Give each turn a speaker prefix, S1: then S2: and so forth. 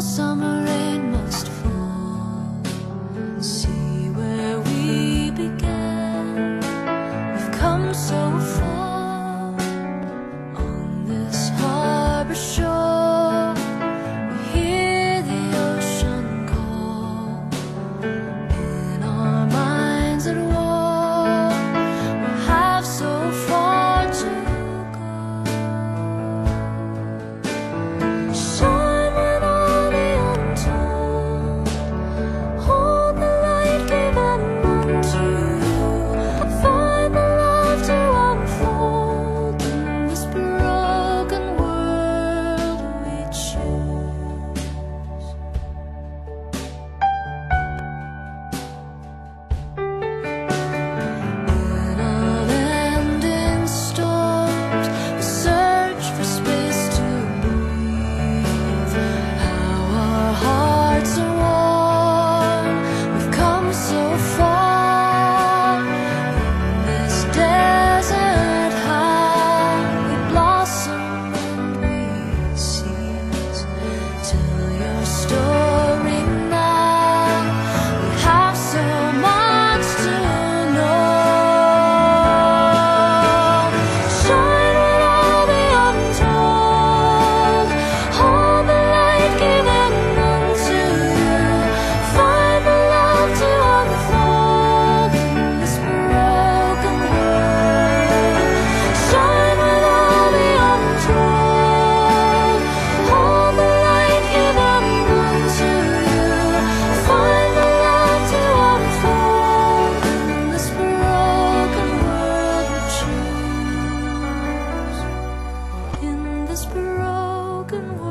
S1: summer broken world.